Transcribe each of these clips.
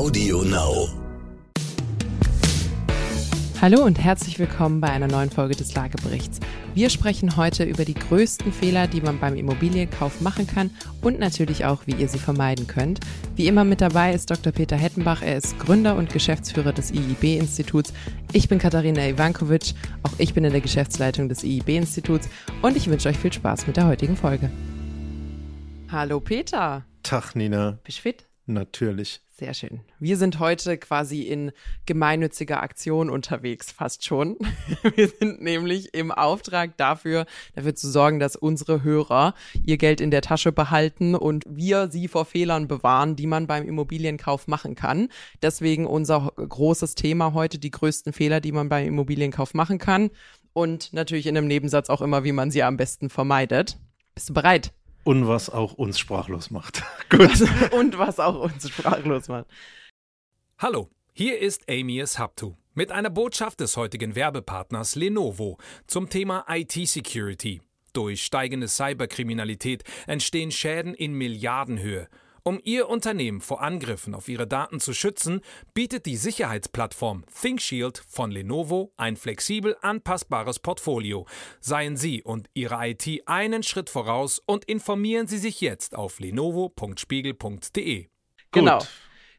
Audio Now. Hallo und herzlich willkommen bei einer neuen Folge des Lageberichts. Wir sprechen heute über die größten Fehler, die man beim Immobilienkauf machen kann und natürlich auch, wie ihr sie vermeiden könnt. Wie immer mit dabei ist Dr. Peter Hettenbach. Er ist Gründer und Geschäftsführer des IIB-Instituts. Ich bin Katharina Ivankovic. Auch ich bin in der Geschäftsleitung des IIB-Instituts und ich wünsche euch viel Spaß mit der heutigen Folge. Hallo Peter. Tag, Nina. Bist du fit? Natürlich. Sehr schön. Wir sind heute quasi in gemeinnütziger Aktion unterwegs, fast schon. Wir sind nämlich im Auftrag dafür, dafür zu sorgen, dass unsere Hörer ihr Geld in der Tasche behalten und wir sie vor Fehlern bewahren, die man beim Immobilienkauf machen kann. Deswegen unser großes Thema heute, die größten Fehler, die man beim Immobilienkauf machen kann. Und natürlich in einem Nebensatz auch immer, wie man sie am besten vermeidet. Bist du bereit? Und was auch uns sprachlos macht. Gut. und was auch uns sprachlos macht. Hallo, hier ist Amy Habtu mit einer Botschaft des heutigen Werbepartners Lenovo zum Thema IT-Security. Durch steigende Cyberkriminalität entstehen Schäden in Milliardenhöhe. Um Ihr Unternehmen vor Angriffen auf Ihre Daten zu schützen, bietet die Sicherheitsplattform ThinkShield von Lenovo ein flexibel anpassbares Portfolio. Seien Sie und Ihre IT einen Schritt voraus und informieren Sie sich jetzt auf lenovo.spiegel.de. Genau.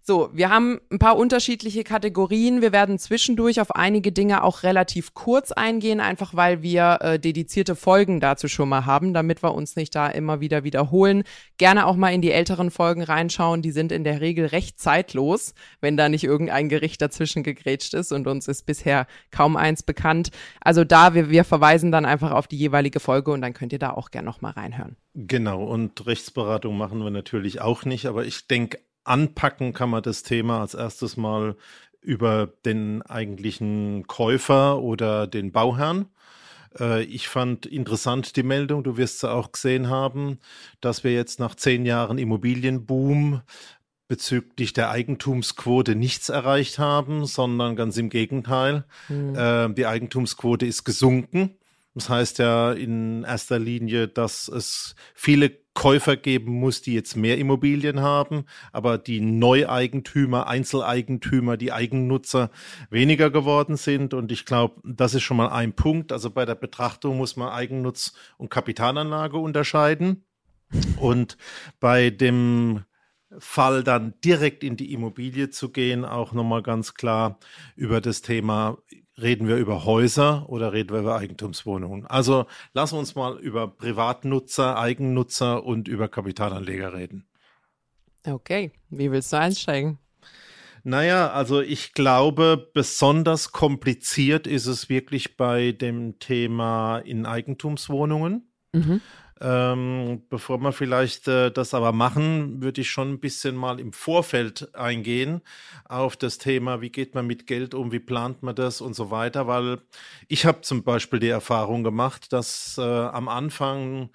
So, wir haben ein paar unterschiedliche Kategorien. Wir werden zwischendurch auf einige Dinge auch relativ kurz eingehen, einfach weil wir äh, dedizierte Folgen dazu schon mal haben, damit wir uns nicht da immer wieder wiederholen. Gerne auch mal in die älteren Folgen reinschauen. Die sind in der Regel recht zeitlos, wenn da nicht irgendein Gericht dazwischen gegrätscht ist und uns ist bisher kaum eins bekannt. Also da, wir, wir verweisen dann einfach auf die jeweilige Folge und dann könnt ihr da auch gerne noch mal reinhören. Genau, und Rechtsberatung machen wir natürlich auch nicht, aber ich denke, anpacken kann man das Thema als erstes mal über den eigentlichen Käufer oder den Bauherrn. Äh, ich fand interessant die Meldung, du wirst sie auch gesehen haben, dass wir jetzt nach zehn Jahren Immobilienboom bezüglich der Eigentumsquote nichts erreicht haben, sondern ganz im Gegenteil. Mhm. die Eigentumsquote ist gesunken. Das heißt ja in erster Linie, dass es viele Käufer geben muss, die jetzt mehr Immobilien haben, aber die Neueigentümer, Einzeleigentümer, die Eigennutzer weniger geworden sind. Und ich glaube, das ist schon mal ein Punkt. Also bei der Betrachtung muss man Eigennutz und Kapitalanlage unterscheiden. Und bei dem Fall dann direkt in die Immobilie zu gehen, auch nochmal ganz klar über das Thema Reden wir über Häuser oder reden wir über Eigentumswohnungen? Also lassen wir uns mal über Privatnutzer, Eigennutzer und über Kapitalanleger reden. Okay, wie willst du einsteigen? Naja, also ich glaube, besonders kompliziert ist es wirklich bei dem Thema in Eigentumswohnungen. Mhm. Ähm, bevor wir vielleicht äh, das aber machen, würde ich schon ein bisschen mal im Vorfeld eingehen auf das Thema, wie geht man mit Geld um, wie plant man das und so weiter, weil ich habe zum Beispiel die Erfahrung gemacht, dass äh, am Anfang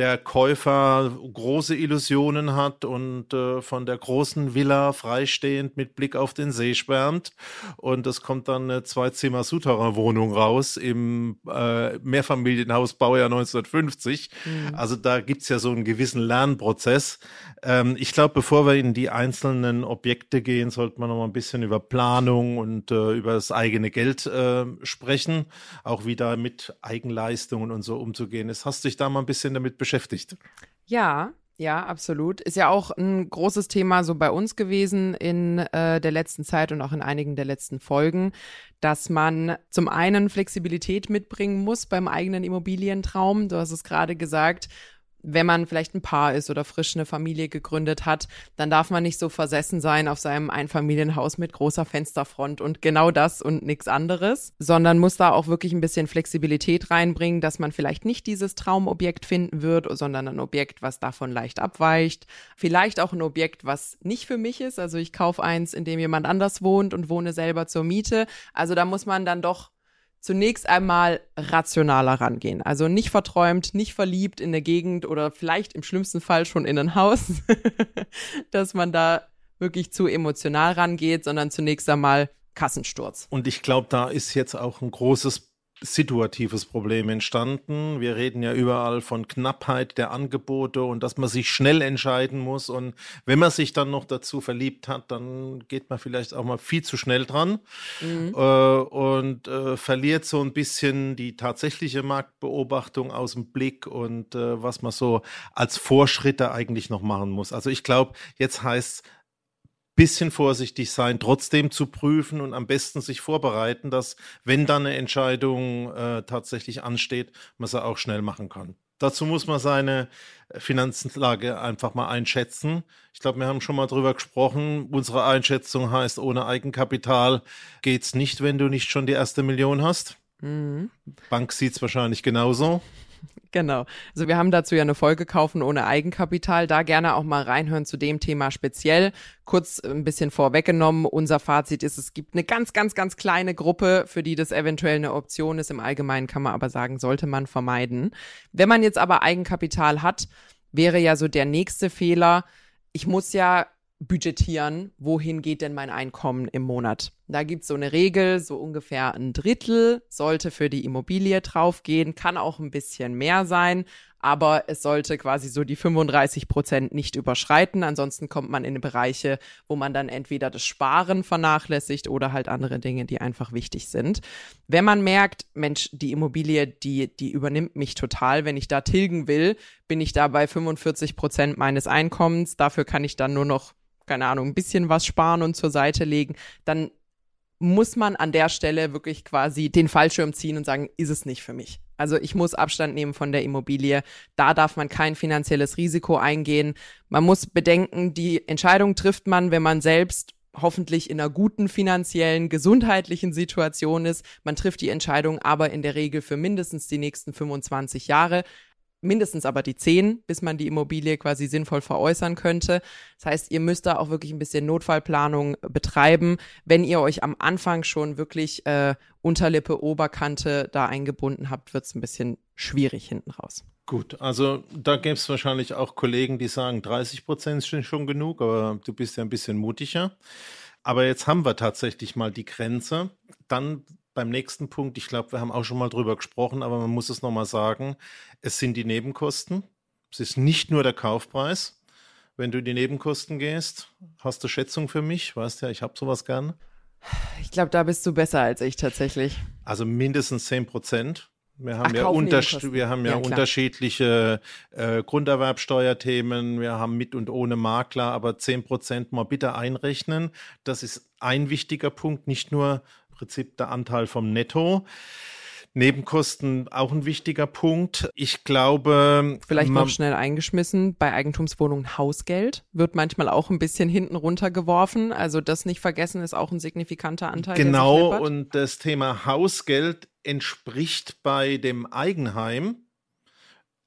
der Käufer große Illusionen hat und äh, von der großen Villa freistehend mit Blick auf den See schwärmt. Und es kommt dann eine Zwei-Zimmer-Souterrain-Wohnung raus im äh, Mehrfamilienhaus Baujahr 1950. Mhm. Also da gibt's ja so einen gewissen Lernprozess. Ähm, ich glaube, bevor wir in die einzelnen Objekte gehen, sollte man noch mal ein bisschen über Planung und äh, über das eigene Geld äh, sprechen. Auch wie da mit Eigenleistungen und so umzugehen ist. Hast du dich da mal ein bisschen damit beschäftigt? Beschäftigt. Ja, ja, absolut. Ist ja auch ein großes Thema so bei uns gewesen in äh, der letzten Zeit und auch in einigen der letzten Folgen, dass man zum einen Flexibilität mitbringen muss beim eigenen Immobilientraum. Du hast es gerade gesagt, wenn man vielleicht ein Paar ist oder frisch eine Familie gegründet hat, dann darf man nicht so versessen sein auf seinem Einfamilienhaus mit großer Fensterfront und genau das und nichts anderes, sondern muss da auch wirklich ein bisschen Flexibilität reinbringen, dass man vielleicht nicht dieses Traumobjekt finden wird, sondern ein Objekt, was davon leicht abweicht. Vielleicht auch ein Objekt, was nicht für mich ist. Also ich kaufe eins, in dem jemand anders wohnt und wohne selber zur Miete. Also da muss man dann doch zunächst einmal rationaler rangehen. Also nicht verträumt, nicht verliebt in der Gegend oder vielleicht im schlimmsten Fall schon in ein Haus, dass man da wirklich zu emotional rangeht, sondern zunächst einmal Kassensturz. Und ich glaube, da ist jetzt auch ein großes situatives Problem entstanden. Wir reden ja überall von Knappheit der Angebote und dass man sich schnell entscheiden muss. Und wenn man sich dann noch dazu verliebt hat, dann geht man vielleicht auch mal viel zu schnell dran mhm. äh, und äh, verliert so ein bisschen die tatsächliche Marktbeobachtung aus dem Blick und äh, was man so als Vorschritte eigentlich noch machen muss. Also ich glaube, jetzt heißt es, bisschen vorsichtig sein, trotzdem zu prüfen und am besten sich vorbereiten, dass, wenn dann eine Entscheidung äh, tatsächlich ansteht, man sie auch schnell machen kann. Dazu muss man seine Finanzlage einfach mal einschätzen. Ich glaube, wir haben schon mal drüber gesprochen. Unsere Einschätzung heißt, ohne Eigenkapital geht's nicht, wenn du nicht schon die erste Million hast. Mhm. Bank sieht's wahrscheinlich genauso. Genau. Also wir haben dazu ja eine Folge kaufen ohne Eigenkapital. Da gerne auch mal reinhören zu dem Thema speziell. Kurz ein bisschen vorweggenommen. Unser Fazit ist, es gibt eine ganz, ganz, ganz kleine Gruppe, für die das eventuell eine Option ist. Im Allgemeinen kann man aber sagen, sollte man vermeiden. Wenn man jetzt aber Eigenkapital hat, wäre ja so der nächste Fehler. Ich muss ja budgetieren, wohin geht denn mein Einkommen im Monat. Da gibt's so eine Regel, so ungefähr ein Drittel sollte für die Immobilie draufgehen, kann auch ein bisschen mehr sein, aber es sollte quasi so die 35 Prozent nicht überschreiten. Ansonsten kommt man in Bereiche, wo man dann entweder das Sparen vernachlässigt oder halt andere Dinge, die einfach wichtig sind. Wenn man merkt, Mensch, die Immobilie, die, die übernimmt mich total. Wenn ich da tilgen will, bin ich da bei 45 Prozent meines Einkommens. Dafür kann ich dann nur noch keine Ahnung, ein bisschen was sparen und zur Seite legen, dann muss man an der Stelle wirklich quasi den Fallschirm ziehen und sagen, ist es nicht für mich. Also ich muss Abstand nehmen von der Immobilie. Da darf man kein finanzielles Risiko eingehen. Man muss bedenken, die Entscheidung trifft man, wenn man selbst hoffentlich in einer guten finanziellen, gesundheitlichen Situation ist. Man trifft die Entscheidung aber in der Regel für mindestens die nächsten 25 Jahre mindestens aber die zehn, bis man die Immobilie quasi sinnvoll veräußern könnte. Das heißt, ihr müsst da auch wirklich ein bisschen Notfallplanung betreiben. Wenn ihr euch am Anfang schon wirklich äh, Unterlippe, Oberkante da eingebunden habt, wird es ein bisschen schwierig hinten raus. Gut, also da gäbe es wahrscheinlich auch Kollegen, die sagen, 30 Prozent sind schon genug, aber du bist ja ein bisschen mutiger. Aber jetzt haben wir tatsächlich mal die Grenze. Dann beim nächsten Punkt, ich glaube, wir haben auch schon mal drüber gesprochen, aber man muss es nochmal sagen, es sind die Nebenkosten. Es ist nicht nur der Kaufpreis. Wenn du in die Nebenkosten gehst, hast du Schätzung für mich? Weißt ja, ich habe sowas gern. Ich glaube, da bist du besser als ich tatsächlich. Also mindestens 10 Prozent. Wir haben Ach, ja, unters wir haben ja, ja unterschiedliche äh, Grunderwerbsteuerthemen, wir haben mit und ohne Makler, aber 10 Prozent mal bitte einrechnen. Das ist ein wichtiger Punkt, nicht nur Prinzip der Anteil vom Netto. Nebenkosten auch ein wichtiger Punkt. Ich glaube. Vielleicht noch schnell eingeschmissen. Bei Eigentumswohnungen Hausgeld wird manchmal auch ein bisschen hinten runtergeworfen. Also das nicht vergessen ist auch ein signifikanter Anteil. Genau. Und das Thema Hausgeld entspricht bei dem Eigenheim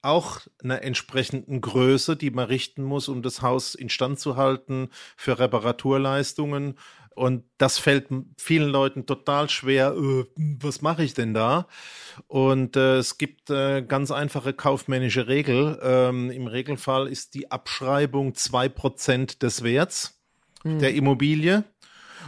auch einer entsprechenden Größe, die man richten muss, um das Haus instand zu halten für Reparaturleistungen und das fällt vielen Leuten total schwer. Äh, was mache ich denn da? Und äh, es gibt äh, ganz einfache kaufmännische Regel. Ähm, Im Regelfall ist die Abschreibung zwei Prozent des Werts hm. der Immobilie.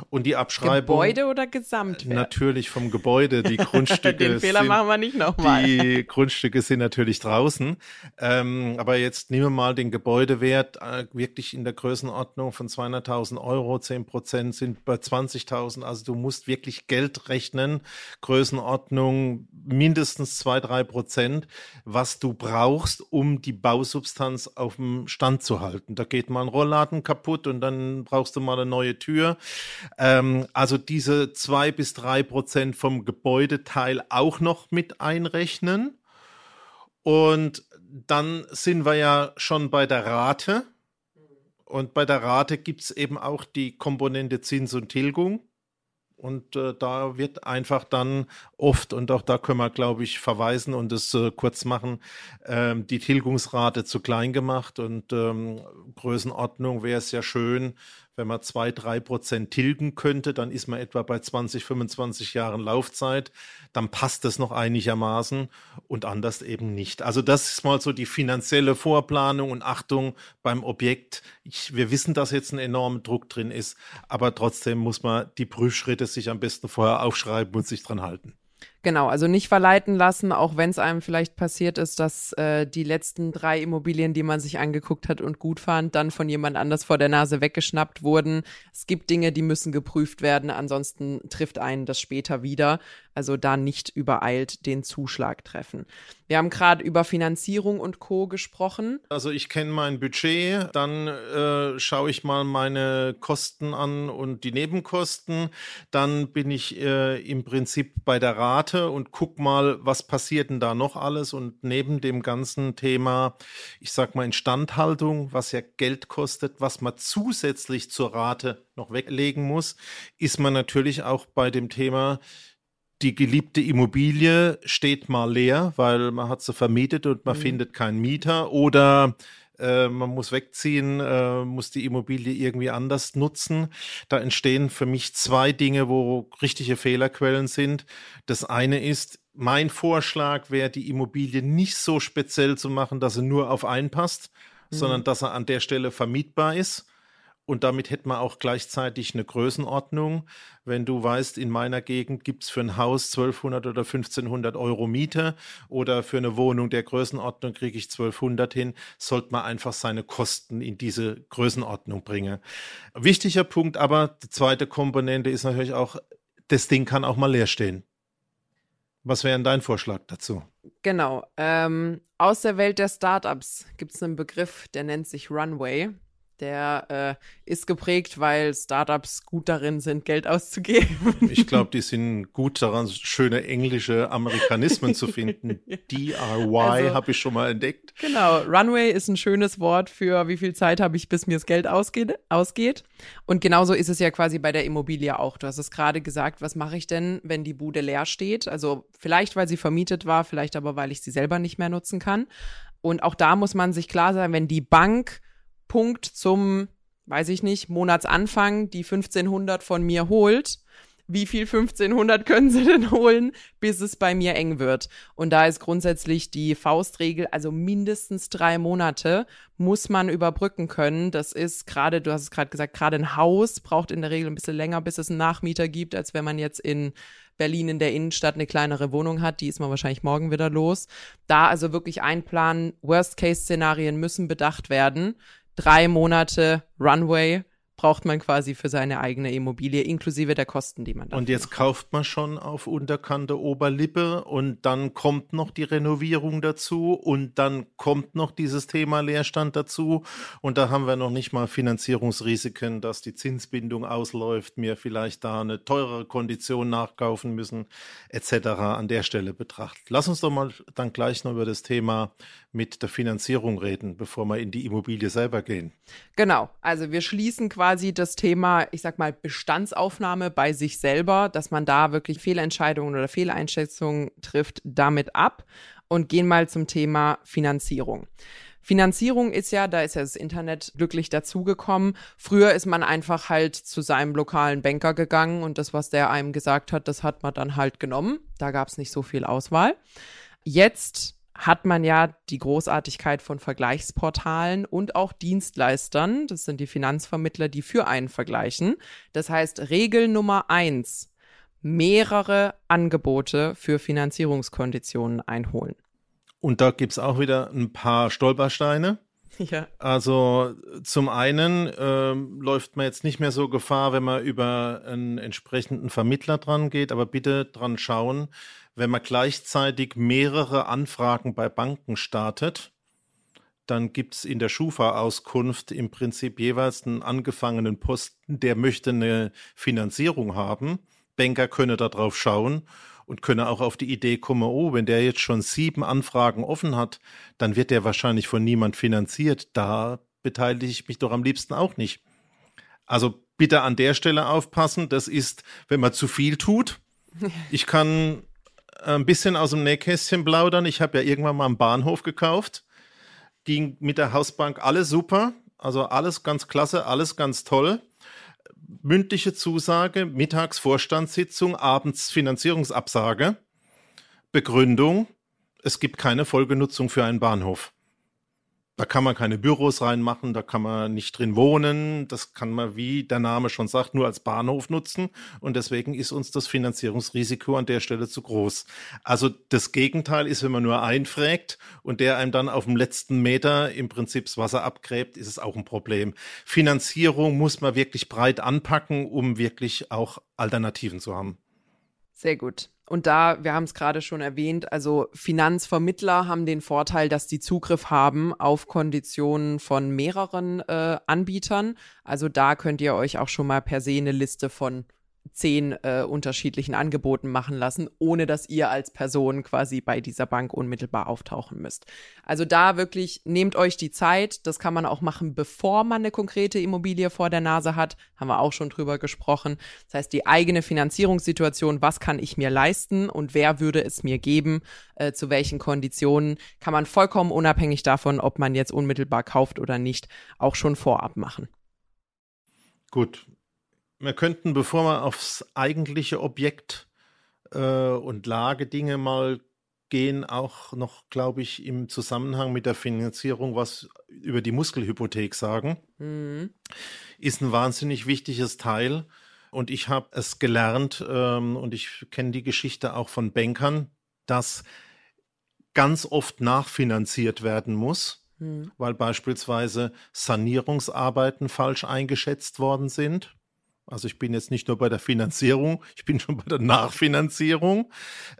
Und die Abschreibung. Gebäude oder Gesamtwert? Natürlich vom Gebäude. Die Grundstücke. Den Fehler sind, machen wir nicht nochmal. Die Grundstücke sind natürlich draußen. Ähm, aber jetzt nehmen wir mal den Gebäudewert äh, wirklich in der Größenordnung von 200.000 Euro. 10 Prozent sind bei 20.000. Also du musst wirklich Geld rechnen. Größenordnung mindestens 2, 3 Prozent, was du brauchst, um die Bausubstanz auf dem Stand zu halten. Da geht mal ein Rollladen kaputt und dann brauchst du mal eine neue Tür. Ähm, also diese zwei bis drei Prozent vom Gebäudeteil auch noch mit einrechnen. Und dann sind wir ja schon bei der Rate. Und bei der Rate gibt es eben auch die Komponente Zins und Tilgung. Und äh, da wird einfach dann oft, und auch da können wir, glaube ich, verweisen und es äh, kurz machen, ähm, die Tilgungsrate zu klein gemacht. Und ähm, Größenordnung wäre es ja schön, wenn man zwei, drei Prozent tilgen könnte, dann ist man etwa bei 20, 25 Jahren Laufzeit. Dann passt das noch einigermaßen und anders eben nicht. Also das ist mal so die finanzielle Vorplanung und Achtung beim Objekt. Ich, wir wissen, dass jetzt ein enormer Druck drin ist, aber trotzdem muss man die Prüfschritte sich am besten vorher aufschreiben und sich dran halten. Genau, also nicht verleiten lassen, auch wenn es einem vielleicht passiert ist, dass äh, die letzten drei Immobilien, die man sich angeguckt hat und gut fand, dann von jemand anders vor der Nase weggeschnappt wurden. Es gibt Dinge, die müssen geprüft werden, ansonsten trifft einen das später wieder. Also da nicht übereilt den Zuschlag treffen. Wir haben gerade über Finanzierung und Co gesprochen. Also ich kenne mein Budget, dann äh, schaue ich mal meine Kosten an und die Nebenkosten. Dann bin ich äh, im Prinzip bei der Rate und guck mal, was passiert denn da noch alles. Und neben dem ganzen Thema, ich sag mal Instandhaltung, was ja Geld kostet, was man zusätzlich zur Rate noch weglegen muss, ist man natürlich auch bei dem Thema die geliebte Immobilie steht mal leer, weil man hat sie vermietet und man mhm. findet keinen Mieter oder äh, man muss wegziehen, äh, muss die Immobilie irgendwie anders nutzen. Da entstehen für mich zwei Dinge, wo richtige Fehlerquellen sind. Das eine ist, mein Vorschlag wäre, die Immobilie nicht so speziell zu machen, dass sie nur auf einen passt, mhm. sondern dass er an der Stelle vermietbar ist und damit hätte man auch gleichzeitig eine Größenordnung. Wenn du weißt, in meiner Gegend gibt es für ein Haus 1200 oder 1500 Euro Miete oder für eine Wohnung der Größenordnung kriege ich 1200 hin, sollte man einfach seine Kosten in diese Größenordnung bringen. Wichtiger Punkt aber, die zweite Komponente ist natürlich auch, das Ding kann auch mal leer stehen. Was wäre dein Vorschlag dazu? Genau. Ähm, aus der Welt der Startups gibt es einen Begriff, der nennt sich Runway. Der äh, ist geprägt, weil Startups gut darin sind, Geld auszugeben. Ich glaube, die sind gut daran, schöne englische Amerikanismen zu finden. DRY also, habe ich schon mal entdeckt. Genau, Runway ist ein schönes Wort für, wie viel Zeit habe ich, bis mir das Geld ausgeht, ausgeht. Und genauso ist es ja quasi bei der Immobilie auch. Du hast es gerade gesagt, was mache ich denn, wenn die Bude leer steht? Also vielleicht, weil sie vermietet war, vielleicht aber, weil ich sie selber nicht mehr nutzen kann. Und auch da muss man sich klar sein, wenn die Bank Punkt zum, weiß ich nicht, Monatsanfang die 1500 von mir holt, wie viel 1500 können sie denn holen, bis es bei mir eng wird. Und da ist grundsätzlich die Faustregel, also mindestens drei Monate muss man überbrücken können. Das ist gerade, du hast es gerade gesagt, gerade ein Haus braucht in der Regel ein bisschen länger, bis es einen Nachmieter gibt, als wenn man jetzt in Berlin in der Innenstadt eine kleinere Wohnung hat. Die ist man wahrscheinlich morgen wieder los. Da also wirklich einplanen, Worst-Case-Szenarien müssen bedacht werden drei Monate Runway braucht man quasi für seine eigene Immobilie, inklusive der Kosten, die man da Und jetzt kauft man schon auf Unterkante Oberlippe und dann kommt noch die Renovierung dazu und dann kommt noch dieses Thema Leerstand dazu und da haben wir noch nicht mal Finanzierungsrisiken, dass die Zinsbindung ausläuft, mir vielleicht da eine teurere Kondition nachkaufen müssen, etc. an der Stelle betrachtet. Lass uns doch mal dann gleich noch über das Thema mit der Finanzierung reden, bevor wir in die Immobilie selber gehen. Genau, also wir schließen quasi das Thema, ich sag mal, Bestandsaufnahme bei sich selber, dass man da wirklich Fehlentscheidungen oder Fehleinschätzungen trifft, damit ab und gehen mal zum Thema Finanzierung. Finanzierung ist ja, da ist ja das Internet glücklich dazugekommen. Früher ist man einfach halt zu seinem lokalen Banker gegangen und das, was der einem gesagt hat, das hat man dann halt genommen. Da gab es nicht so viel Auswahl. Jetzt hat man ja die Großartigkeit von Vergleichsportalen und auch Dienstleistern. Das sind die Finanzvermittler, die für einen vergleichen. Das heißt, Regel Nummer eins, mehrere Angebote für Finanzierungskonditionen einholen. Und da gibt es auch wieder ein paar Stolpersteine. Ja. Also zum einen äh, läuft man jetzt nicht mehr so Gefahr, wenn man über einen entsprechenden Vermittler dran geht, aber bitte dran schauen, wenn man gleichzeitig mehrere Anfragen bei Banken startet, dann gibt es in der Schufa-Auskunft im Prinzip jeweils einen angefangenen Posten, der möchte eine Finanzierung haben. Banker könne darauf schauen und könne auch auf die Idee kommen, oh, wenn der jetzt schon sieben Anfragen offen hat, dann wird der wahrscheinlich von niemand finanziert. Da beteilige ich mich doch am liebsten auch nicht. Also bitte an der Stelle aufpassen. Das ist, wenn man zu viel tut. Ich kann ein bisschen aus dem Nähkästchen plaudern. Ich habe ja irgendwann mal einen Bahnhof gekauft. Ging mit der Hausbank alles super. Also alles ganz klasse, alles ganz toll. Mündliche Zusage, mittags Vorstandssitzung, abends Finanzierungsabsage. Begründung, es gibt keine Folgenutzung für einen Bahnhof. Da kann man keine Büros reinmachen, da kann man nicht drin wohnen. Das kann man, wie der Name schon sagt, nur als Bahnhof nutzen. Und deswegen ist uns das Finanzierungsrisiko an der Stelle zu groß. Also das Gegenteil ist, wenn man nur einfrägt und der einem dann auf dem letzten Meter im Prinzip das Wasser abgräbt, ist es auch ein Problem. Finanzierung muss man wirklich breit anpacken, um wirklich auch Alternativen zu haben. Sehr gut. Und da, wir haben es gerade schon erwähnt, also Finanzvermittler haben den Vorteil, dass die Zugriff haben auf Konditionen von mehreren äh, Anbietern. Also da könnt ihr euch auch schon mal per se eine Liste von zehn äh, unterschiedlichen Angeboten machen lassen, ohne dass ihr als Person quasi bei dieser Bank unmittelbar auftauchen müsst. Also da wirklich nehmt euch die Zeit. Das kann man auch machen, bevor man eine konkrete Immobilie vor der Nase hat. Haben wir auch schon drüber gesprochen. Das heißt, die eigene Finanzierungssituation, was kann ich mir leisten und wer würde es mir geben, äh, zu welchen Konditionen, kann man vollkommen unabhängig davon, ob man jetzt unmittelbar kauft oder nicht, auch schon vorab machen. Gut, wir könnten, bevor wir aufs eigentliche Objekt äh, und Lagedinge mal gehen, auch noch, glaube ich, im Zusammenhang mit der Finanzierung was über die Muskelhypothek sagen. Mhm. Ist ein wahnsinnig wichtiges Teil. Und ich habe es gelernt ähm, und ich kenne die Geschichte auch von Bankern, dass ganz oft nachfinanziert werden muss, mhm. weil beispielsweise Sanierungsarbeiten falsch eingeschätzt worden sind also ich bin jetzt nicht nur bei der Finanzierung, ich bin schon bei der Nachfinanzierung.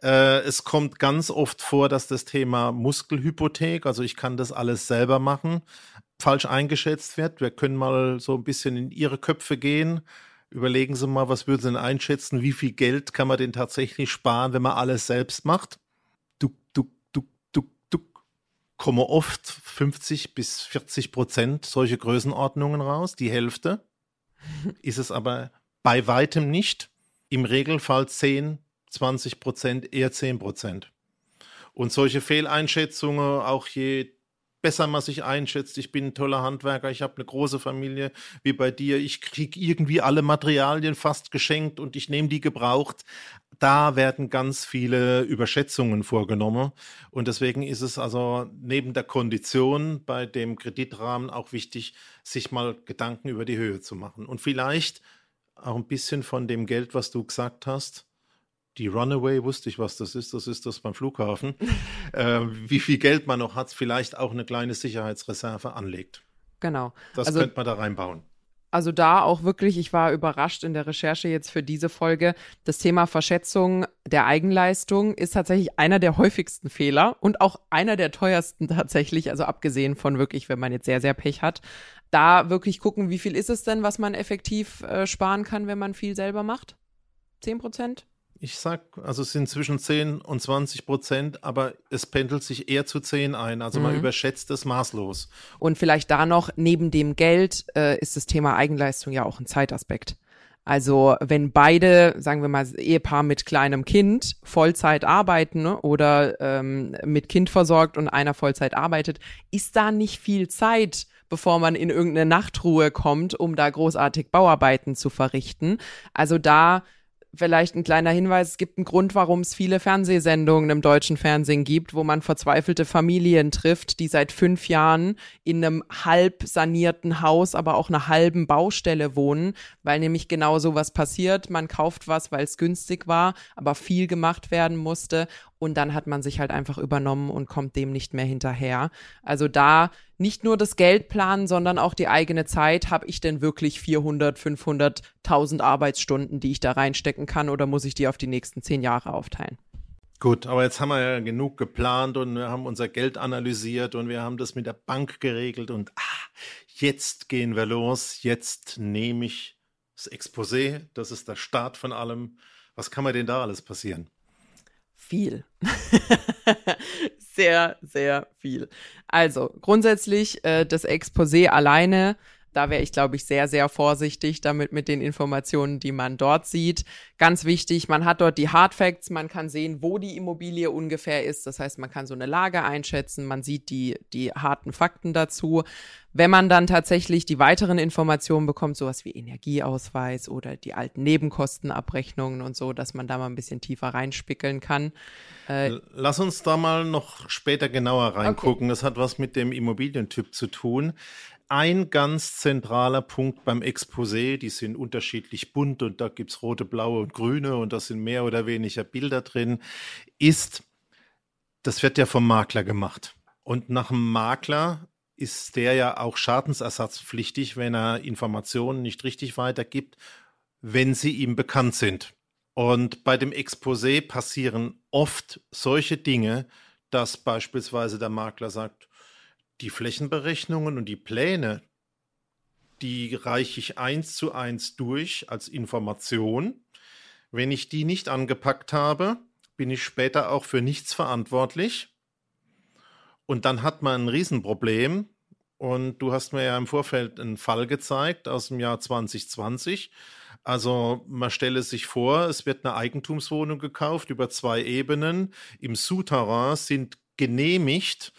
Äh, es kommt ganz oft vor, dass das Thema Muskelhypothek, also ich kann das alles selber machen, falsch eingeschätzt wird. Wir können mal so ein bisschen in Ihre Köpfe gehen. Überlegen Sie mal, was würden Sie denn einschätzen? Wie viel Geld kann man denn tatsächlich sparen, wenn man alles selbst macht? Du, du, du, du, du, kommen oft 50 bis 40 Prozent solche Größenordnungen raus, die Hälfte ist es aber bei weitem nicht. Im Regelfall 10, 20 Prozent, eher 10 Prozent. Und solche Fehleinschätzungen, auch je besser man sich einschätzt, ich bin ein toller Handwerker, ich habe eine große Familie wie bei dir, ich kriege irgendwie alle Materialien fast geschenkt und ich nehme die gebraucht. Da werden ganz viele Überschätzungen vorgenommen und deswegen ist es also neben der Kondition bei dem Kreditrahmen auch wichtig, sich mal Gedanken über die Höhe zu machen und vielleicht auch ein bisschen von dem Geld, was du gesagt hast, die Runaway wusste ich, was das ist. Das ist das beim Flughafen. äh, wie viel Geld man noch hat, vielleicht auch eine kleine Sicherheitsreserve anlegt. Genau. Das also, könnte man da reinbauen. Also da auch wirklich, ich war überrascht in der Recherche jetzt für diese Folge. Das Thema Verschätzung der Eigenleistung ist tatsächlich einer der häufigsten Fehler und auch einer der teuersten tatsächlich. Also abgesehen von wirklich, wenn man jetzt sehr, sehr Pech hat. Da wirklich gucken, wie viel ist es denn, was man effektiv äh, sparen kann, wenn man viel selber macht? Zehn Prozent? Ich sag, also es sind zwischen 10 und 20 Prozent, aber es pendelt sich eher zu 10 ein. Also mhm. man überschätzt es maßlos. Und vielleicht da noch, neben dem Geld äh, ist das Thema Eigenleistung ja auch ein Zeitaspekt. Also wenn beide, sagen wir mal, Ehepaar mit kleinem Kind Vollzeit arbeiten ne, oder ähm, mit Kind versorgt und einer Vollzeit arbeitet, ist da nicht viel Zeit, bevor man in irgendeine Nachtruhe kommt, um da großartig Bauarbeiten zu verrichten. Also da vielleicht ein kleiner Hinweis, es gibt einen Grund, warum es viele Fernsehsendungen im deutschen Fernsehen gibt, wo man verzweifelte Familien trifft, die seit fünf Jahren in einem halb sanierten Haus, aber auch einer halben Baustelle wohnen, weil nämlich genau so was passiert. Man kauft was, weil es günstig war, aber viel gemacht werden musste und dann hat man sich halt einfach übernommen und kommt dem nicht mehr hinterher. Also da nicht nur das Geld planen, sondern auch die eigene Zeit. Habe ich denn wirklich 400, 500, 1000 Arbeitsstunden, die ich da reinstecken kann oder muss ich die auf die nächsten zehn Jahre aufteilen? Gut, aber jetzt haben wir ja genug geplant und wir haben unser Geld analysiert und wir haben das mit der Bank geregelt und ah, jetzt gehen wir los. Jetzt nehme ich das Exposé, das ist der Start von allem. Was kann mir denn da alles passieren? Viel. sehr, sehr viel. Also grundsätzlich äh, das Exposé alleine Da wäre ich, glaube ich, sehr, sehr vorsichtig damit mit den Informationen, die man dort sieht. Ganz wichtig, man hat dort die Hard Facts, man kann sehen, wo die Immobilie ungefähr ist. Das heißt, man kann so eine Lage einschätzen, man sieht die, die harten Fakten dazu. Wenn man dann tatsächlich die weiteren Informationen bekommt, sowas wie Energieausweis oder die alten Nebenkostenabrechnungen und so, dass man da mal ein bisschen tiefer reinspickeln kann. Äh, Lass uns da mal noch später genauer reingucken. Okay. Das hat was mit dem Immobilientyp zu tun ein ganz zentraler Punkt beim Exposé, die sind unterschiedlich bunt und da gibt es rote, blaue und grüne und da sind mehr oder weniger Bilder drin, ist, das wird ja vom Makler gemacht. Und nach dem Makler ist der ja auch schadensersatzpflichtig, wenn er Informationen nicht richtig weitergibt, wenn sie ihm bekannt sind. Und bei dem Exposé passieren oft solche Dinge, dass beispielsweise der Makler sagt, die Flächenberechnungen und die Pläne, die reiche ich eins zu eins durch als Information. Wenn ich die nicht angepackt habe, bin ich später auch für nichts verantwortlich. Und dann hat man ein Riesenproblem. Und du hast mir ja im Vorfeld einen Fall gezeigt aus dem Jahr 2020. Also man stelle sich vor, es wird eine Eigentumswohnung gekauft über zwei Ebenen. Im Souterrain sind genehmigt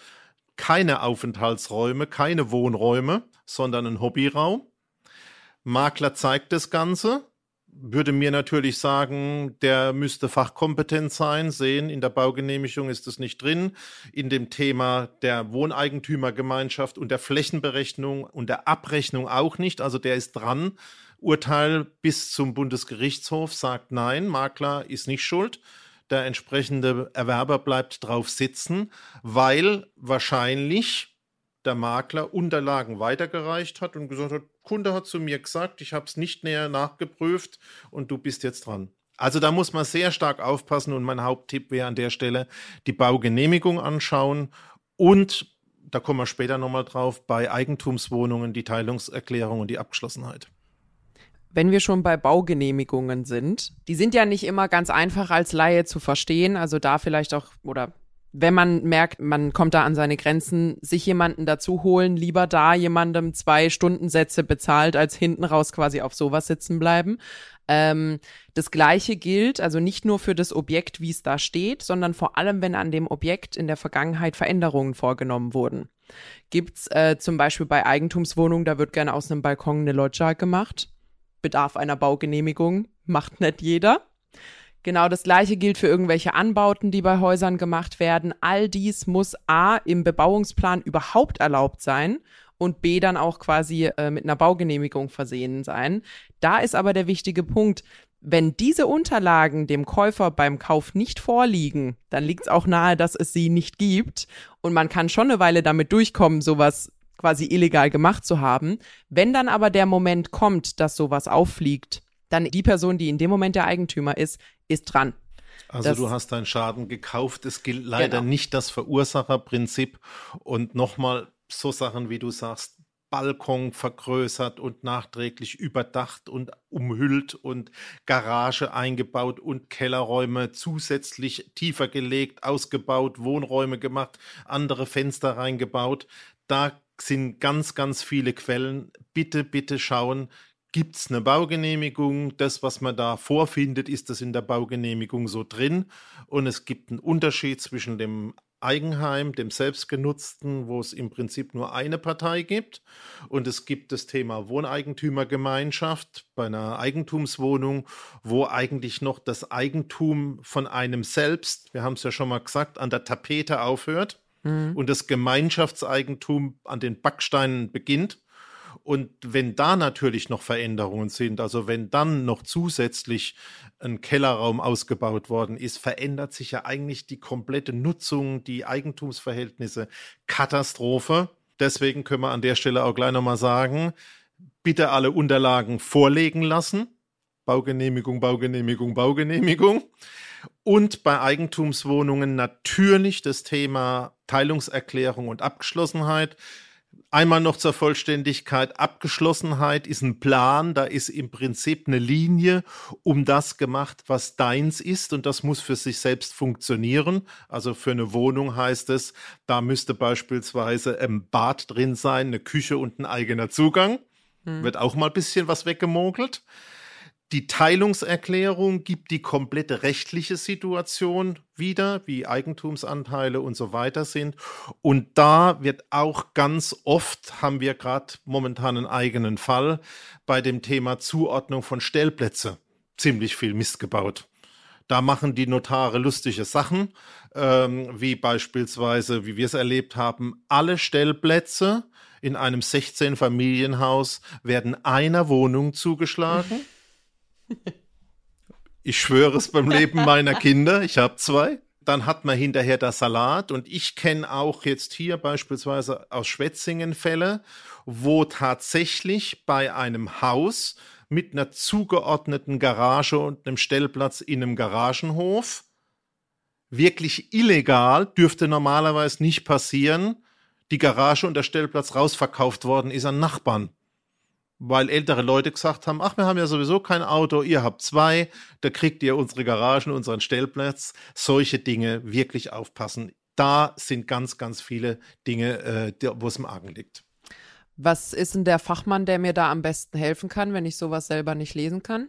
keine Aufenthaltsräume, keine Wohnräume, sondern ein Hobbyraum. Makler zeigt das Ganze, würde mir natürlich sagen, der müsste fachkompetent sein, sehen, in der Baugenehmigung ist es nicht drin, in dem Thema der Wohneigentümergemeinschaft und der Flächenberechnung und der Abrechnung auch nicht, also der ist dran. Urteil bis zum Bundesgerichtshof sagt nein, Makler ist nicht schuld der entsprechende Erwerber bleibt drauf sitzen, weil wahrscheinlich der Makler Unterlagen weitergereicht hat und gesagt hat, Kunde hat zu mir gesagt, ich habe es nicht näher nachgeprüft und du bist jetzt dran. Also da muss man sehr stark aufpassen und mein Haupttipp wäre an der Stelle die Baugenehmigung anschauen und da kommen wir später nochmal drauf, bei Eigentumswohnungen die Teilungserklärung und die Abgeschlossenheit wenn wir schon bei Baugenehmigungen sind, die sind ja nicht immer ganz einfach als Laie zu verstehen. Also da vielleicht auch, oder wenn man merkt, man kommt da an seine Grenzen, sich jemanden dazu holen, lieber da jemandem zwei Stundensätze bezahlt, als hinten raus quasi auf sowas sitzen bleiben. Ähm, das gleiche gilt also nicht nur für das Objekt, wie es da steht, sondern vor allem, wenn an dem Objekt in der Vergangenheit Veränderungen vorgenommen wurden. Gibt's äh, zum Beispiel bei Eigentumswohnungen, da wird gerne aus einem Balkon eine Loggia gemacht bedarf einer Baugenehmigung, macht nicht jeder. Genau das gleiche gilt für irgendwelche Anbauten, die bei Häusern gemacht werden. All dies muss A im Bebauungsplan überhaupt erlaubt sein und B dann auch quasi äh, mit einer Baugenehmigung versehen sein. Da ist aber der wichtige Punkt, wenn diese Unterlagen dem Käufer beim Kauf nicht vorliegen, dann liegt es auch nahe, dass es sie nicht gibt und man kann schon eine Weile damit durchkommen, sowas quasi illegal gemacht zu haben. Wenn dann aber der Moment kommt, dass sowas auffliegt, dann die Person, die in dem Moment der Eigentümer ist, ist dran. Also das, du hast deinen Schaden gekauft. Es gilt leider genau. nicht das Verursacherprinzip. Und nochmal so Sachen, wie du sagst, Balkon vergrößert und nachträglich überdacht und umhüllt und Garage eingebaut und Kellerräume zusätzlich tiefer gelegt, ausgebaut, Wohnräume gemacht, andere Fenster reingebaut. Da sind ganz, ganz viele Quellen. Bitte, bitte schauen, gibt es eine Baugenehmigung? Das, was man da vorfindet, ist das in der Baugenehmigung so drin? Und es gibt einen Unterschied zwischen dem Eigenheim, dem selbstgenutzten, wo es im Prinzip nur eine Partei gibt. Und es gibt das Thema Wohneigentümergemeinschaft bei einer Eigentumswohnung, wo eigentlich noch das Eigentum von einem selbst, wir haben es ja schon mal gesagt, an der Tapete aufhört mhm. und das Gemeinschaftseigentum an den Backsteinen beginnt. Und wenn da natürlich noch Veränderungen sind, also wenn dann noch zusätzlich ein Kellerraum ausgebaut worden ist, verändert sich ja eigentlich die komplette Nutzung, die Eigentumsverhältnisse. Katastrophe. Deswegen können wir an der Stelle auch gleich nochmal sagen, bitte alle Unterlagen vorlegen lassen. Baugenehmigung, Baugenehmigung, Baugenehmigung. Und bei Eigentumswohnungen natürlich das Thema Teilungserklärung und Abgeschlossenheit. Einmal noch zur Vollständigkeit. Abgeschlossenheit ist ein Plan, da ist im Prinzip eine Linie um das gemacht, was deins ist und das muss für sich selbst funktionieren. Also für eine Wohnung heißt es, da müsste beispielsweise ein Bad drin sein, eine Küche und ein eigener Zugang. hm. wird auch mal ein bisschen was weggemogelt. Die Teilungserklärung gibt die komplette rechtliche Situation wieder, wie Eigentumsanteile und so weiter sind. Und da wird auch ganz oft, haben wir gerade momentan einen eigenen Fall, bei dem Thema Zuordnung von Stellplätze ziemlich viel Mist gebaut. Da machen die Notare lustige Sachen, ähm, wie beispielsweise, wie wir es erlebt haben, alle Stellplätze in einem 16-Familienhaus werden einer Wohnung zugeschlagen. Ich schwöre es beim Leben meiner Kinder, ich habe zwei. Dann hat man hinterher das Salat und ich kenne auch jetzt hier beispielsweise aus Schwetzingen Fälle, wo tatsächlich bei einem Haus mit einer zugeordneten Garage und einem Stellplatz in einem Garagenhof wirklich illegal, dürfte normalerweise nicht passieren, die Garage und der Stellplatz rausverkauft worden ist an Nachbarn weil ältere Leute gesagt haben, ach, wir haben ja sowieso kein Auto, ihr habt zwei, da kriegt ihr unsere Garagen, unseren Stellplatz. Solche Dinge wirklich aufpassen. Da sind ganz, ganz viele Dinge, äh, wo es im Argen liegt. Was ist denn der Fachmann, der mir da am besten helfen kann, wenn ich sowas selber nicht lesen kann?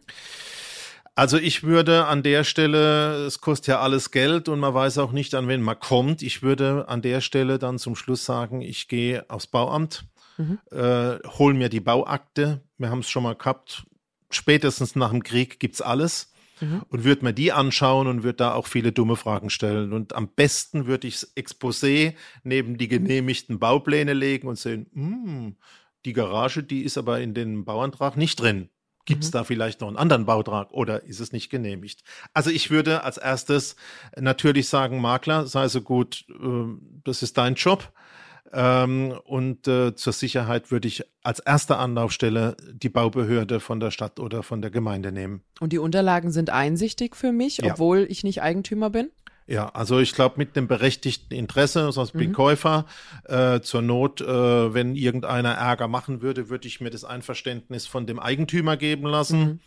Also ich würde an der Stelle, es kostet ja alles Geld und man weiß auch nicht, an wen man kommt. Ich würde an der Stelle dann zum Schluss sagen, ich gehe aufs Bauamt mhm. äh, hol mir die Bauakte. Wir haben es schon mal gehabt. Spätestens nach dem Krieg gibt's alles. Mhm. Und würde mir die anschauen und würde da auch viele dumme Fragen stellen. Und am besten würde ich das Exposé neben die genehmigten Baupläne legen und sehen, mh, hm, die Garage, die ist aber in den Bauantrag nicht drin. Gibt es mhm. da vielleicht noch einen anderen Bautrag oder ist es nicht genehmigt? Also ich würde als erstes natürlich sagen, Makler, sei so gut, äh, das ist dein Job. Ähm, und äh, zur Sicherheit würde ich als erste Anlaufstelle die Baubehörde von der Stadt oder von der Gemeinde nehmen. Und die Unterlagen sind einsichtig für mich, ja. obwohl ich nicht Eigentümer bin? Ja, also ich glaube mit dem berechtigten Interesse, sonst bin mhm. Käufer, äh, zur Not, äh, wenn irgendeiner Ärger machen würde, würde ich mir das Einverständnis von dem Eigentümer geben lassen. Mhm.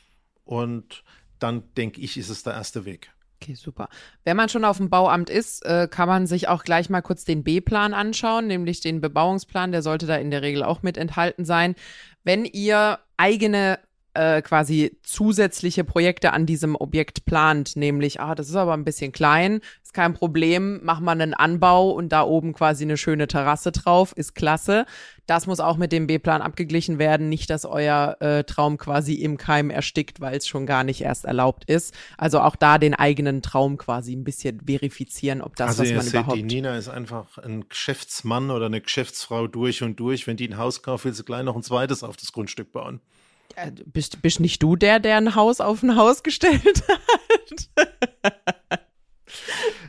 Und dann denke ich, ist es der erste Weg. Okay, super. Wenn man schon auf dem Bauamt ist, äh, kann man sich auch gleich mal kurz den B-Plan anschauen, nämlich den Bebauungsplan. Der sollte da in der Regel auch mit enthalten sein. Wenn ihr eigene äh, quasi zusätzliche Projekte an diesem Objekt plant, nämlich, ah, das ist aber ein bisschen klein, ist kein Problem, mach mal einen Anbau und da oben quasi eine schöne Terrasse drauf, ist klasse. Das muss auch mit dem B-Plan abgeglichen werden, nicht, dass euer äh, Traum quasi im Keim erstickt, weil es schon gar nicht erst erlaubt ist. Also auch da den eigenen Traum quasi ein bisschen verifizieren, ob das, also was man seht, überhaupt. Die Nina ist einfach ein Geschäftsmann oder eine Geschäftsfrau durch und durch. Wenn die ein Haus kauft, will sie gleich noch ein zweites auf das Grundstück bauen. Ja, bist, bist nicht du der, der ein Haus auf ein Haus gestellt hat?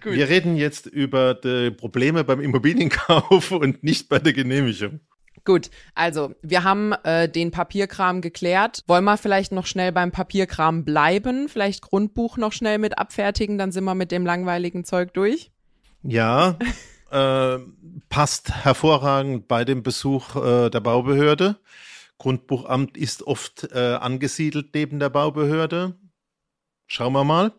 Wir reden jetzt über die Probleme beim Immobilienkauf und nicht bei der Genehmigung. Gut, also wir haben äh, den Papierkram geklärt. Wollen wir vielleicht noch schnell beim Papierkram bleiben? Vielleicht Grundbuch noch schnell mit abfertigen, dann sind wir mit dem langweiligen Zeug durch. Ja, äh, passt hervorragend bei dem Besuch äh, der Baubehörde. Grundbuchamt ist oft äh, angesiedelt neben der Baubehörde. Schauen wir mal.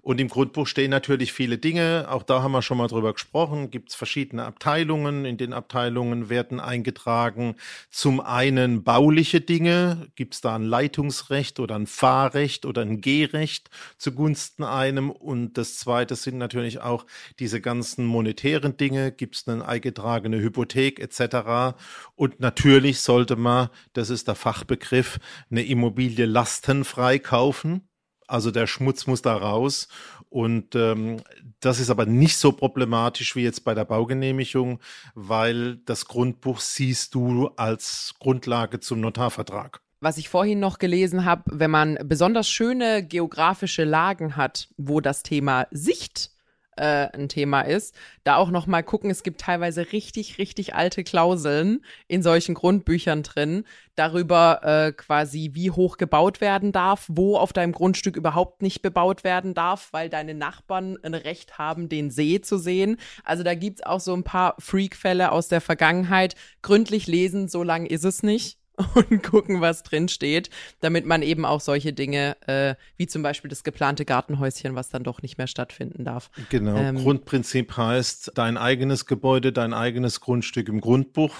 Und im Grundbuch stehen natürlich viele Dinge. Auch da haben wir schon mal drüber gesprochen. Gibt es verschiedene Abteilungen. In den Abteilungen werden eingetragen zum einen bauliche Dinge. Gibt es da ein Leitungsrecht oder ein Fahrrecht oder ein Gehrecht zugunsten einem? Und das zweite sind natürlich auch diese ganzen monetären Dinge. Gibt es eine eingetragene Hypothek etc. Und natürlich sollte man, das ist der Fachbegriff, eine Immobilie lastenfrei kaufen. Also der Schmutz muss da raus. Und ähm, das ist aber nicht so problematisch wie jetzt bei der Baugenehmigung, weil das Grundbuch siehst du als Grundlage zum Notarvertrag was ich vorhin noch gelesen habe, wenn man besonders schöne geografische Lagen hat, wo das Thema Sicht äh, ein Thema ist, da auch noch mal gucken. Es gibt teilweise richtig, richtig alte Klauseln in solchen Grundbüchern drin darüber äh, quasi, wie hoch gebaut werden darf, wo auf deinem Grundstück überhaupt nicht bebaut werden darf, weil deine Nachbarn ein Recht haben, den See zu sehen. Also da gibt's auch so ein paar Freak-Fälle aus der Vergangenheit. Gründlich lesen, so lang ist es nicht. und gucken, was drin steht, damit man eben auch solche Dinge, äh, wie zum Beispiel das geplante Gartenhäuschen, was dann doch nicht mehr stattfinden darf. Genau. Ähm, Grundprinzip heißt, dein eigenes Gebäude, dein eigenes Grundstück im Grundbuch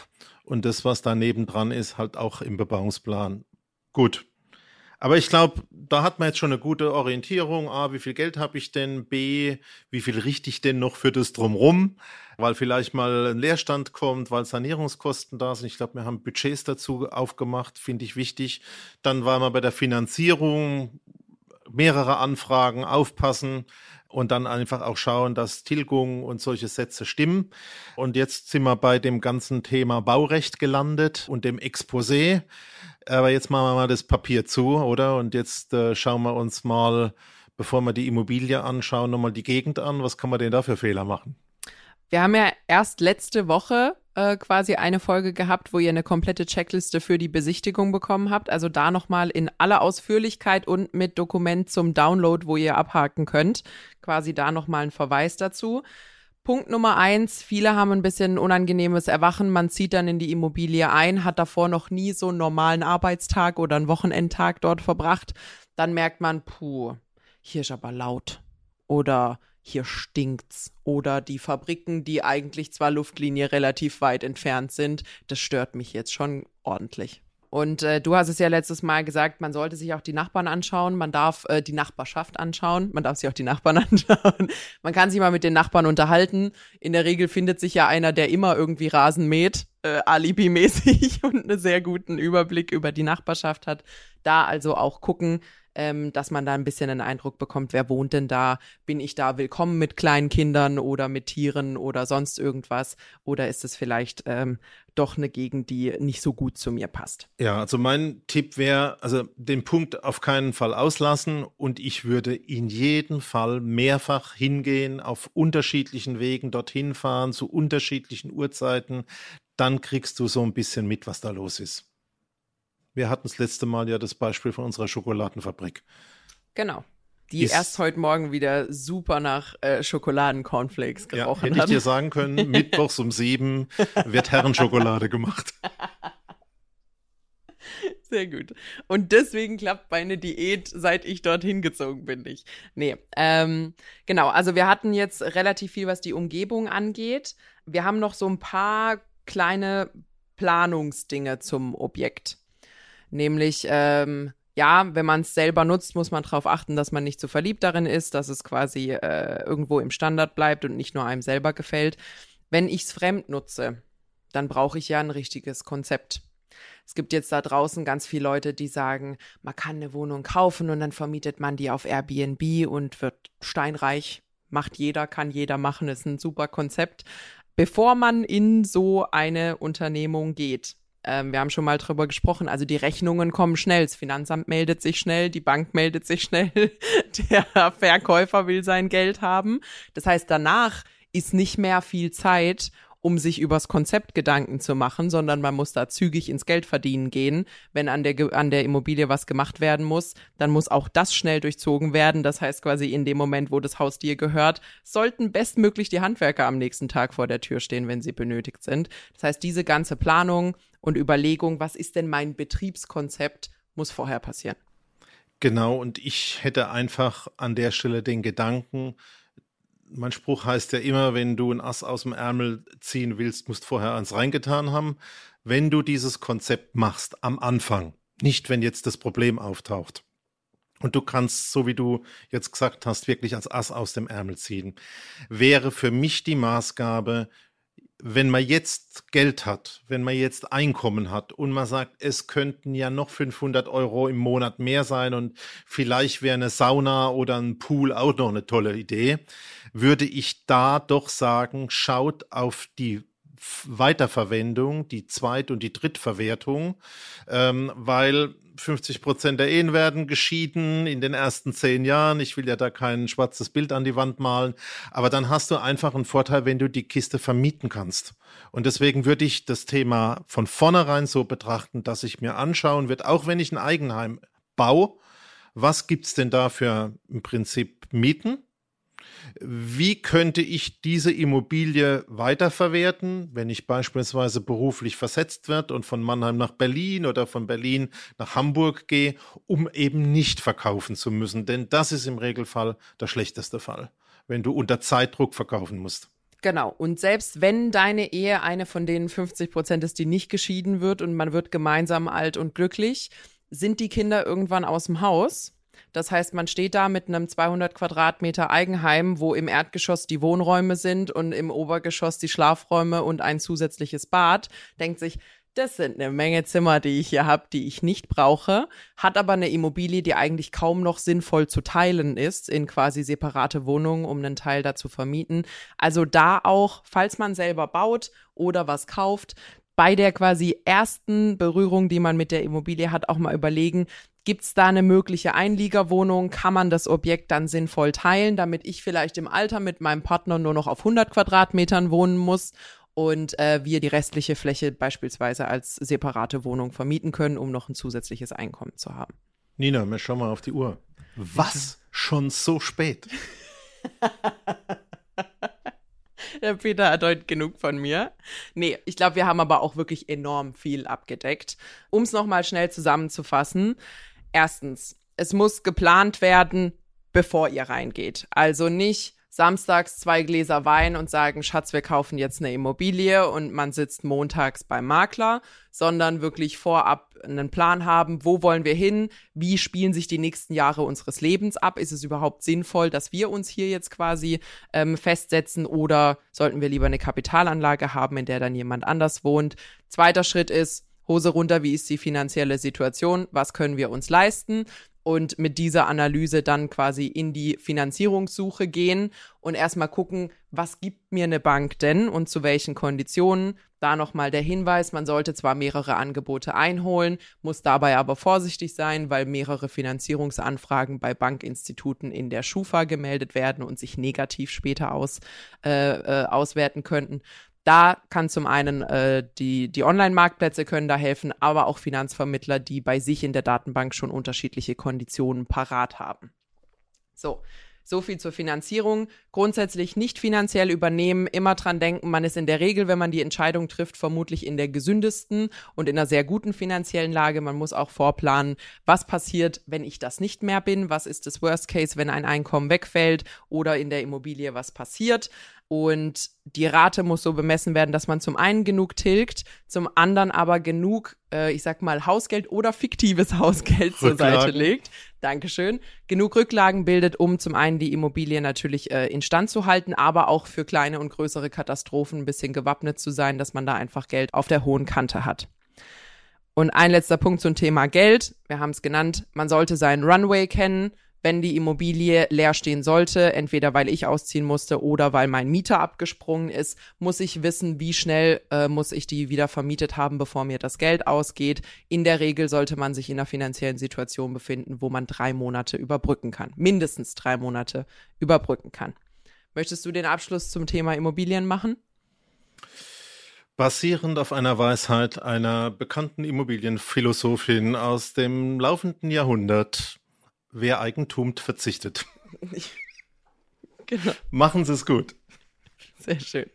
und das, was daneben dran ist, halt auch im Bebauungsplan. Gut. Aber ich glaube, da hat man jetzt schon eine gute Orientierung. A, wie viel Geld habe ich denn? B, wie viel richte ich denn noch für das drumrum? Weil vielleicht mal ein Leerstand kommt, weil Sanierungskosten da sind. Ich glaube, wir haben Budgets dazu aufgemacht, finde ich wichtig. Dann waren wir bei der Finanzierung, mehrere Anfragen, aufpassen und dann einfach auch schauen, dass Tilgung und solche Sätze stimmen. Und jetzt sind wir bei dem ganzen Thema Baurecht gelandet und dem Exposé. Aber jetzt machen wir mal das Papier zu, oder? Und jetzt äh, schauen wir uns mal, bevor wir die Immobilie anschauen, nochmal die Gegend an. Was kann man denn da für Fehler machen? Wir haben ja erst letzte Woche äh, quasi eine Folge gehabt, wo ihr eine komplette Checkliste für die Besichtigung bekommen habt. Also da nochmal in aller Ausführlichkeit und mit Dokument zum Download, wo ihr abhaken könnt. Quasi da nochmal ein Verweis dazu. Punkt Nummer eins, viele haben ein bisschen unangenehmes Erwachen. Man zieht dann in die Immobilie ein, hat davor noch nie so einen normalen Arbeitstag oder einen Wochenendtag dort verbracht. Dann merkt man, puh, hier ist aber laut. Oder hier stinkt's. Oder die Fabriken, die eigentlich zwar Luftlinie relativ weit entfernt sind, das stört mich jetzt schon ordentlich. Und äh, du hast es ja letztes Mal gesagt, man sollte sich auch die Nachbarn anschauen, man darf äh, die Nachbarschaft anschauen, man darf sich auch die Nachbarn anschauen. man kann sich mal mit den Nachbarn unterhalten. In der Regel findet sich ja einer, der immer irgendwie Rasen mäht, äh, alibimäßig und einen sehr guten Überblick über die Nachbarschaft hat. Da also auch gucken, ähm, dass man da ein bisschen einen Eindruck bekommt, wer wohnt denn da? Bin ich da willkommen mit kleinen Kindern oder mit Tieren oder sonst irgendwas? Oder ist es vielleicht ähm, doch eine Gegend, die nicht so gut zu mir passt? Ja, also mein Tipp wäre, also den Punkt auf keinen Fall auslassen und ich würde in jedem Fall mehrfach hingehen, auf unterschiedlichen Wegen dorthin fahren, zu unterschiedlichen Uhrzeiten. Dann kriegst du so ein bisschen mit, was da los ist. Wir hatten das letzte Mal ja das Beispiel von unserer Schokoladenfabrik. Genau. Die ist, erst heute Morgen wieder super nach äh, Schokoladencornflakes gerochen ja, hätte ich dir sagen können, mittwochs um sieben wird Herrenschokolade gemacht. Sehr gut. Und deswegen klappt meine Diät, seit ich dorthin gezogen bin, nicht. Nee, ähm, genau. Also wir hatten jetzt relativ viel, was die Umgebung angeht. Wir haben noch so ein paar kleine Planungsdinge zum Objekt. Nämlich, ähm, ja, wenn man es selber nutzt, muss man darauf achten, dass man nicht zu verliebt darin ist, dass es quasi äh, irgendwo im Standard bleibt und nicht nur einem selber gefällt. Wenn ich es fremd nutze, dann brauche ich ja ein richtiges Konzept. Es gibt jetzt da draußen ganz viele Leute, die sagen, man kann eine Wohnung kaufen und dann vermietet man die auf Airbnb und wird steinreich. Macht jeder, kann jeder machen, ist ein super Konzept. Bevor man in so eine Unternehmung geht, ähm, wir haben schon mal drüber gesprochen, also die Rechnungen kommen schnell, das Finanzamt meldet sich schnell, die Bank meldet sich schnell, der Verkäufer will sein Geld haben. Das heißt, danach ist nicht mehr viel Zeit, um sich übers Konzept Gedanken zu machen, sondern man muss da zügig ins Geld verdienen gehen. Wenn an der, an der Immobilie was gemacht werden muss, dann muss auch das schnell durchzogen werden. Das heißt quasi in dem Moment, wo das Haus dir gehört, sollten bestmöglich die Handwerker am nächsten Tag vor der Tür stehen, wenn sie benötigt sind. Das heißt, diese ganze Planung und Überlegung, was ist denn mein Betriebskonzept, muss vorher passieren. Genau, und ich hätte einfach an der Stelle den Gedanken, mein Spruch heißt ja immer, wenn du ein Ass aus dem Ärmel ziehen willst, musst vorher eins reingetan haben. Wenn du dieses Konzept machst am Anfang, nicht wenn jetzt das Problem auftaucht. Und du kannst, so wie du jetzt gesagt hast, wirklich als Ass aus dem Ärmel ziehen, wäre für mich die Maßgabe, wenn man jetzt Geld hat, wenn man jetzt Einkommen hat und man sagt, es könnten ja noch 500 Euro im Monat mehr sein und vielleicht wäre eine Sauna oder ein Pool auch noch eine tolle Idee, würde ich da doch sagen, schaut auf die Weiterverwendung, die Zweit- und die Drittverwertung, ähm, weil 50 Prozent der Ehen werden geschieden in den ersten zehn Jahren. Ich will ja da kein schwarzes Bild an die Wand malen, aber dann hast du einfach einen Vorteil, wenn du die Kiste vermieten kannst. Und deswegen würde ich das Thema von vornherein so betrachten, dass ich mir anschauen wird, auch wenn ich ein Eigenheim baue, was gibt's denn da für im Prinzip Mieten? Wie könnte ich diese Immobilie weiterverwerten, wenn ich beispielsweise beruflich versetzt werde und von Mannheim nach Berlin oder von Berlin nach Hamburg gehe, um eben nicht verkaufen zu müssen? Denn das ist im Regelfall der schlechteste Fall, wenn du unter Zeitdruck verkaufen musst. Genau. Und selbst wenn deine Ehe eine von den 50 Prozent ist, die nicht geschieden wird und man wird gemeinsam alt und glücklich, sind die Kinder irgendwann aus dem Haus. Das heißt, man steht da mit einem 200 Quadratmeter Eigenheim, wo im Erdgeschoss die Wohnräume sind und im Obergeschoss die Schlafräume und ein zusätzliches Bad, denkt sich, das sind eine Menge Zimmer, die ich hier habe, die ich nicht brauche, hat aber eine Immobilie, die eigentlich kaum noch sinnvoll zu teilen ist, in quasi separate Wohnungen, um einen Teil dazu vermieten. Also da auch, falls man selber baut oder was kauft, bei der quasi ersten Berührung, die man mit der Immobilie hat, auch mal überlegen, Gibt es da eine mögliche Einliegerwohnung? Kann man das Objekt dann sinnvoll teilen, damit ich vielleicht im Alter mit meinem Partner nur noch auf 100 Quadratmetern wohnen muss und äh, wir die restliche Fläche beispielsweise als separate Wohnung vermieten können, um noch ein zusätzliches Einkommen zu haben? Nina, wir schauen mal auf die Uhr. Was? Schon so spät? Der Peter hat heute genug von mir. Nee, ich glaube, wir haben aber auch wirklich enorm viel abgedeckt. Um es nochmal schnell zusammenzufassen. Erstens, es muss geplant werden, bevor ihr reingeht. Also nicht samstags zwei Gläser Wein und sagen, Schatz, wir kaufen jetzt eine Immobilie und man sitzt montags beim Makler, sondern wirklich vorab einen Plan haben, wo wollen wir hin, wie spielen sich die nächsten Jahre unseres Lebens ab, ist es überhaupt sinnvoll, dass wir uns hier jetzt quasi ähm, festsetzen oder sollten wir lieber eine Kapitalanlage haben, in der dann jemand anders wohnt. Zweiter Schritt ist, Hose runter, wie ist die finanzielle Situation, was können wir uns leisten und mit dieser Analyse dann quasi in die Finanzierungssuche gehen und erstmal gucken, was gibt mir eine Bank denn und zu welchen Konditionen. Da nochmal der Hinweis, man sollte zwar mehrere Angebote einholen, muss dabei aber vorsichtig sein, weil mehrere Finanzierungsanfragen bei Bankinstituten in der Schufa gemeldet werden und sich negativ später aus, äh, äh, auswerten könnten. Da kann zum einen äh, die, die Online-Marktplätze können da helfen, aber auch Finanzvermittler, die bei sich in der Datenbank schon unterschiedliche Konditionen parat haben. So, so viel zur Finanzierung. Grundsätzlich nicht finanziell übernehmen, immer dran denken, man ist in der Regel, wenn man die Entscheidung trifft, vermutlich in der gesündesten und in einer sehr guten finanziellen Lage. Man muss auch vorplanen, was passiert, wenn ich das nicht mehr bin, was ist das Worst Case, wenn ein Einkommen wegfällt oder in der Immobilie was passiert. Und die Rate muss so bemessen werden, dass man zum einen genug tilgt, zum anderen aber genug, äh, ich sag mal, Hausgeld oder fiktives Hausgeld zur Seite legt. Dankeschön. Genug Rücklagen bildet, um zum einen die Immobilie natürlich äh, instand zu halten, aber auch für kleine und größere Katastrophen ein bisschen gewappnet zu sein, dass man da einfach Geld auf der hohen Kante hat. Und ein letzter Punkt zum Thema Geld. Wir haben es genannt, man sollte seinen Runway kennen wenn die Immobilie leer stehen sollte, entweder weil ich ausziehen musste oder weil mein Mieter abgesprungen ist, muss ich wissen, wie schnell äh, muss ich die wieder vermietet haben, bevor mir das Geld ausgeht. In der Regel sollte man sich in einer finanziellen Situation befinden, wo man drei Monate überbrücken kann, mindestens drei Monate überbrücken kann. Möchtest du den Abschluss zum Thema Immobilien machen? Basierend auf einer Weisheit einer bekannten Immobilienphilosophin aus dem laufenden Jahrhundert wer Eigentum verzichtet. genau. Machen Sie es gut. Sehr schön.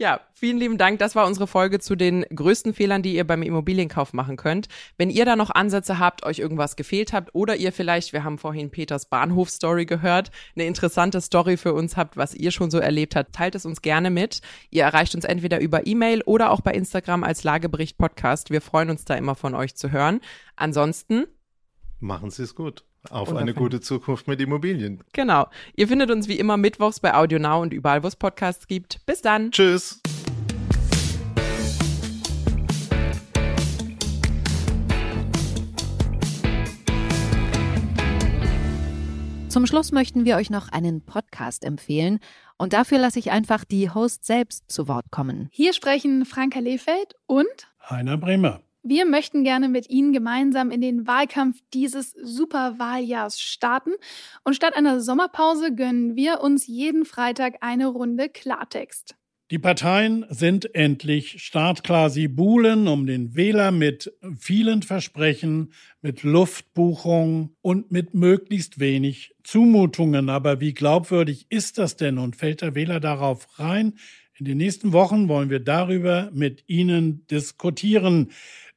Ja, vielen lieben Dank. Das war unsere Folge zu den größten Fehlern, die ihr beim Immobilienkauf machen könnt. Wenn ihr da noch Ansätze habt, euch irgendwas gefehlt habt oder ihr vielleicht, wir haben vorhin Peters Bahnhof-Story gehört, eine interessante Story für uns habt, was ihr schon so erlebt habt, teilt es uns gerne mit. Ihr erreicht uns entweder über E-Mail oder auch bei Instagram als Lagebericht Podcast. Wir freuen uns da immer von euch zu hören. Ansonsten machen Sie es gut. Auf eine gute Zukunft mit Immobilien. Genau. Ihr findet uns wie immer mittwochs bei Audio Now und überall, wo es Podcasts gibt. Bis dann. Tschüss. Zum Schluss möchten wir euch noch einen Podcast empfehlen und dafür lasse ich einfach die Host selbst zu Wort kommen. Hier sprechen Franka Lehfeld und Heiner Bremer. Wir möchten gerne mit Ihnen gemeinsam in den Wahlkampf dieses Superwahljahrs starten. Und statt einer Sommerpause gönnen wir uns jeden Freitag eine Runde Klartext. Die Parteien sind endlich startklar. Sie buhlen um den Wähler mit vielen Versprechen, mit Luftbuchungen und mit möglichst wenig Zumutungen. Aber wie glaubwürdig ist das denn und fällt der Wähler darauf rein? In den nächsten Wochen wollen wir darüber mit Ihnen diskutieren.